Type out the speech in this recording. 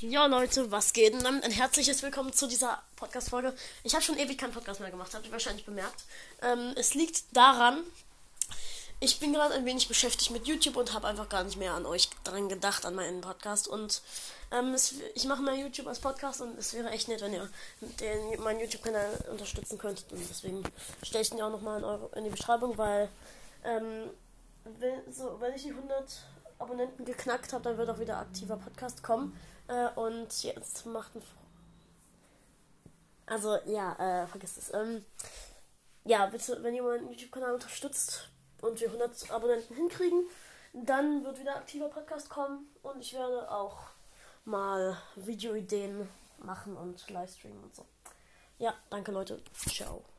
Ja, Leute, was geht? Und damit ein herzliches Willkommen zu dieser Podcast-Folge. Ich habe schon ewig keinen Podcast mehr gemacht, habt ihr wahrscheinlich bemerkt. Ähm, es liegt daran, ich bin gerade ein wenig beschäftigt mit YouTube und habe einfach gar nicht mehr an euch dran gedacht, an meinen Podcast. Und ähm, es, ich mache mal YouTube als Podcast und es wäre echt nett, wenn ihr den, meinen YouTube-Kanal unterstützen könntet. Und deswegen stelle ich den auch nochmal in, in die Beschreibung, weil ähm, wenn, so, wenn ich die 100 Abonnenten geknackt habe, dann wird auch wieder aktiver Podcast kommen. Äh, und jetzt macht ein. Also, ja, äh, vergiss es. Ähm, ja, bitte, wenn ihr meinen YouTube-Kanal unterstützt und wir 100 Abonnenten hinkriegen, dann wird wieder aktiver Podcast kommen und ich werde auch mal Videoideen machen und Livestreamen und so. Ja, danke Leute. Ciao.